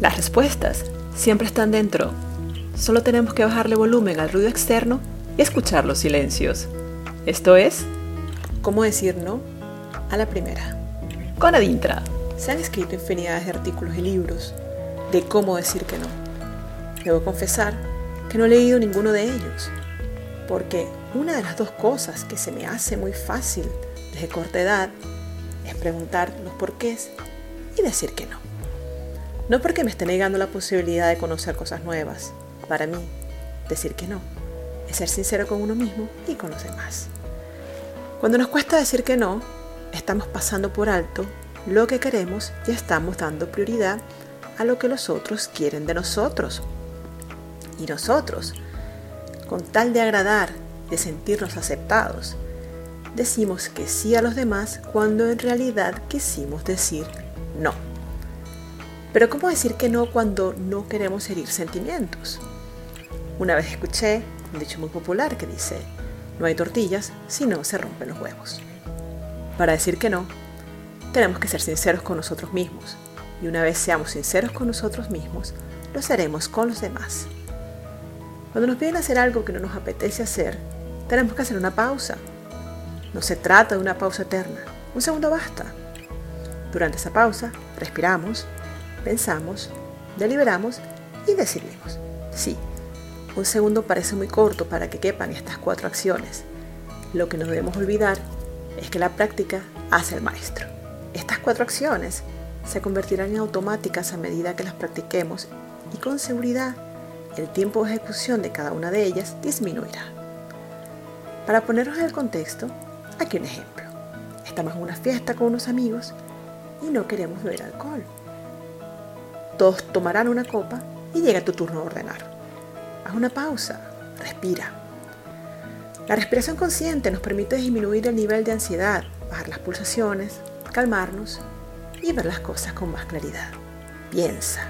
Las respuestas siempre están dentro. Solo tenemos que bajarle volumen al ruido externo y escuchar los silencios. Esto es, ¿cómo decir no a la primera? Con Adintra. Se han escrito infinidades de artículos y libros de cómo decir que no. Debo confesar que no he leído ninguno de ellos, porque una de las dos cosas que se me hace muy fácil desde corta edad es preguntar los porqués y decir que no. No porque me esté negando la posibilidad de conocer cosas nuevas. Para mí, decir que no es ser sincero con uno mismo y con los demás. Cuando nos cuesta decir que no, estamos pasando por alto lo que queremos y estamos dando prioridad a lo que los otros quieren de nosotros. Y nosotros, con tal de agradar, de sentirnos aceptados, decimos que sí a los demás cuando en realidad quisimos decir no. Pero ¿cómo decir que no cuando no queremos herir sentimientos? Una vez escuché un dicho muy popular que dice, no hay tortillas si no se rompen los huevos. Para decir que no, tenemos que ser sinceros con nosotros mismos. Y una vez seamos sinceros con nosotros mismos, lo seremos con los demás. Cuando nos piden hacer algo que no nos apetece hacer, tenemos que hacer una pausa. No se trata de una pausa eterna. Un segundo basta. Durante esa pausa, respiramos, pensamos, deliberamos y decidimos. Sí, un segundo parece muy corto para que quepan estas cuatro acciones. Lo que no debemos olvidar es que la práctica hace el maestro. Estas cuatro acciones se convertirán en automáticas a medida que las practiquemos y con seguridad el tiempo de ejecución de cada una de ellas disminuirá. Para ponernos en el contexto, aquí un ejemplo. Estamos en una fiesta con unos amigos y no queremos beber alcohol. Todos tomarán una copa y llega tu turno a ordenar. Haz una pausa, respira. La respiración consciente nos permite disminuir el nivel de ansiedad, bajar las pulsaciones, calmarnos y ver las cosas con más claridad. Piensa,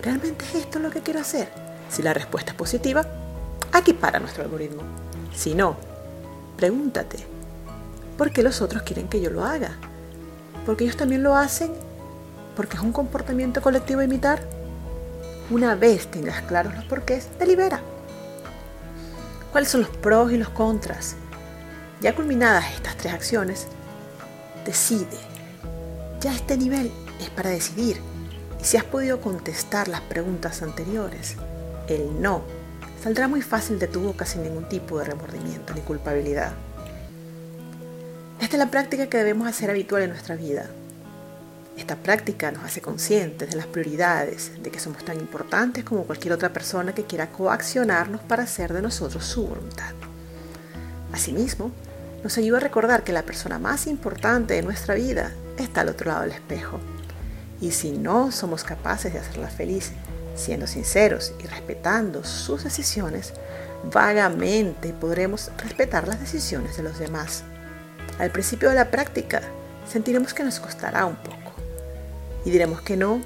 ¿realmente es esto lo que quiero hacer? Si la respuesta es positiva, aquí para nuestro algoritmo. Si no, pregúntate, ¿por qué los otros quieren que yo lo haga? ¿Porque ellos también lo hacen? ¿Porque es un comportamiento colectivo imitar? Una vez tengas claros los porqués, delibera. ¿Cuáles son los pros y los contras? Ya culminadas estas tres acciones, decide. Ya este nivel es para decidir. Y si has podido contestar las preguntas anteriores, el no saldrá muy fácil de tu boca sin ningún tipo de remordimiento ni culpabilidad. Esta es la práctica que debemos hacer habitual en nuestra vida. Esta práctica nos hace conscientes de las prioridades, de que somos tan importantes como cualquier otra persona que quiera coaccionarnos para hacer de nosotros su voluntad. Asimismo, nos ayuda a recordar que la persona más importante de nuestra vida está al otro lado del espejo. Y si no somos capaces de hacerla feliz, siendo sinceros y respetando sus decisiones, vagamente podremos respetar las decisiones de los demás. Al principio de la práctica, sentiremos que nos costará un poco y diremos que no,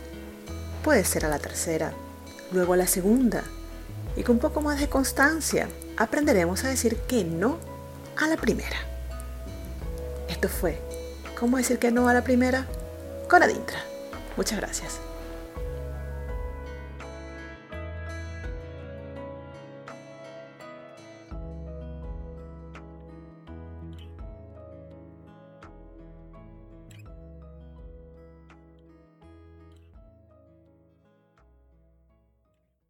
puede ser a la tercera, luego a la segunda. Y con un poco más de constancia aprenderemos a decir que no a la primera. Esto fue ¿Cómo decir que no a la primera? con Adintra. Muchas gracias.